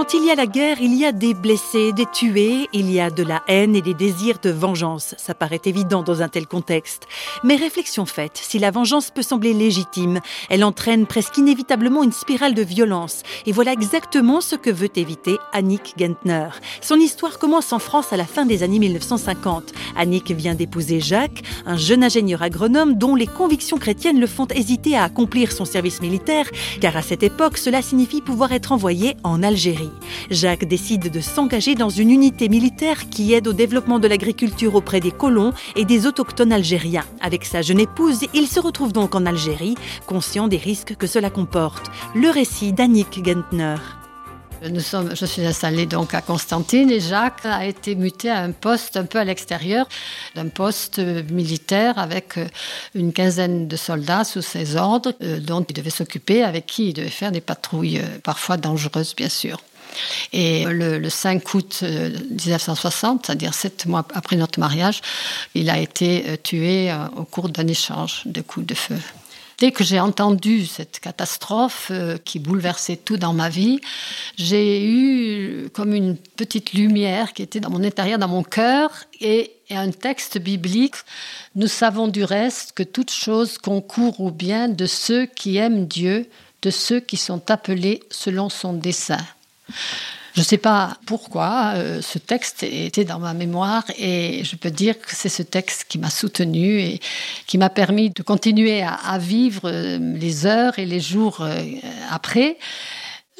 Quand il y a la guerre, il y a des blessés, des tués, il y a de la haine et des désirs de vengeance. Ça paraît évident dans un tel contexte. Mais réflexion faite, si la vengeance peut sembler légitime, elle entraîne presque inévitablement une spirale de violence. Et voilà exactement ce que veut éviter Annick Gentner. Son histoire commence en France à la fin des années 1950. Annick vient d'épouser Jacques, un jeune ingénieur agronome dont les convictions chrétiennes le font hésiter à accomplir son service militaire, car à cette époque, cela signifie pouvoir être envoyé en Algérie. Jacques décide de s'engager dans une unité militaire qui aide au développement de l'agriculture auprès des colons et des autochtones algériens. Avec sa jeune épouse, il se retrouve donc en Algérie, conscient des risques que cela comporte. Le récit d'Annick Gentner. Nous sommes, je suis installée donc à Constantine et Jacques a été muté à un poste un peu à l'extérieur, d'un poste militaire avec euh, une quinzaine de soldats sous ses ordres, euh, dont il devait s'occuper, avec qui il devait faire des patrouilles euh, parfois dangereuses, bien sûr. Et le, 5 août 1960, c'est-à-dire sept mois après notre mariage, il a été tué au cours d'un échange de coups de feu. Dès que j'ai entendu cette catastrophe euh, qui bouleversait tout dans ma vie, j'ai eu comme une petite lumière qui était dans mon intérieur, dans mon cœur, et, et un texte biblique. Nous savons du reste que toute chose concourt au bien de ceux qui aiment Dieu, de ceux qui sont appelés selon son dessein. Je ne sais pas pourquoi euh, ce texte était dans ma mémoire et je peux dire que c'est ce texte qui m'a soutenu et qui m'a permis de continuer à, vivre euh, les heures et les jours euh, après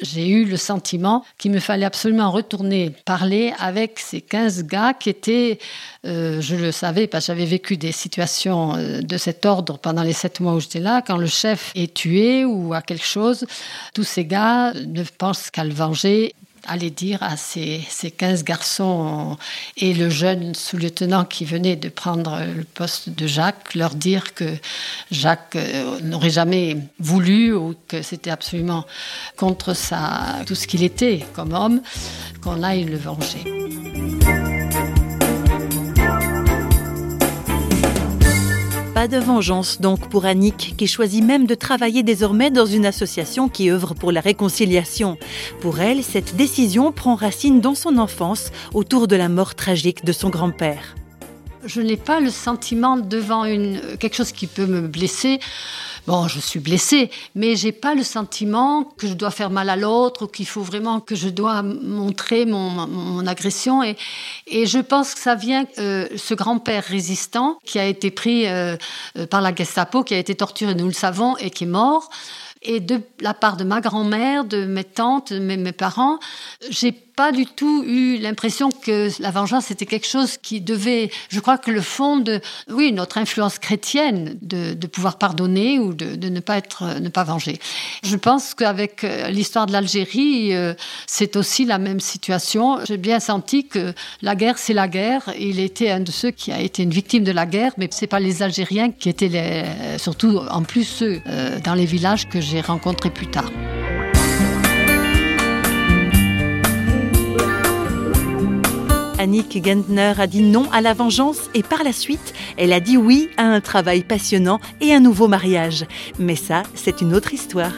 j'ai eu le sentiment qu'il me fallait absolument retourner parler avec ces 15 gars qui étaient, je le savais parce que j'avais vécu des situations de cet ordre pendant les sept mois où j'étais là, quand le chef est tué ou à quelque chose, tous ces gars ne pensent qu'à le venger aller dire à ces, ces 15 garçons et le jeune sous-lieutenant qui venait de prendre le poste de Jacques, leur dire que Jacques euh, n'aurait jamais voulu ou que c'était absolument contre ça, tout ce qu'il était comme homme, qu'on aille le venger. Pas de vengeance donc pour Annick, qui choisit même de travailler désormais dans une association qui œuvre pour la réconciliation. Pour elle, cette décision prend racine dans son enfance, autour de la mort tragique de son grand-père. Je n'ai pas le sentiment devant une, quelque chose qui peut me blesser Bon, je suis blessée, mais j'ai pas le sentiment que je dois faire mal à l'autre ou qu'il faut vraiment que je dois montrer mon, agression. Et, je pense que ça vient euh, ce grand-père résistant qui a été pris euh, euh, par la Gestapo, qui a été torturé, nous le savons, et qui est mort. Et de la part de ma grand-mère, de mes tantes, de mes, mes parents, j'ai pas du tout eu l'impression que la vengeance était quelque chose qui devait. Je crois que le fond de, oui, notre influence chrétienne de, de pouvoir pardonner ou de, de, ne pas être, ne pas venger. Je pense qu'avec euh, l'histoire de l'Algérie, euh, c'est aussi la même situation. J'ai bien senti que la guerre, c'est la guerre. Il était un de ceux qui a été une victime de la guerre, mais c'est pas les Algériens qui étaient les, surtout en plus ceux euh, dans les villages que j'ai rencontrés plus tard. Annick Gentner a dit non à la vengeance et par la suite, elle a dit oui à un travail passionnant et un nouveau mariage. Mais ça, c'est une autre histoire.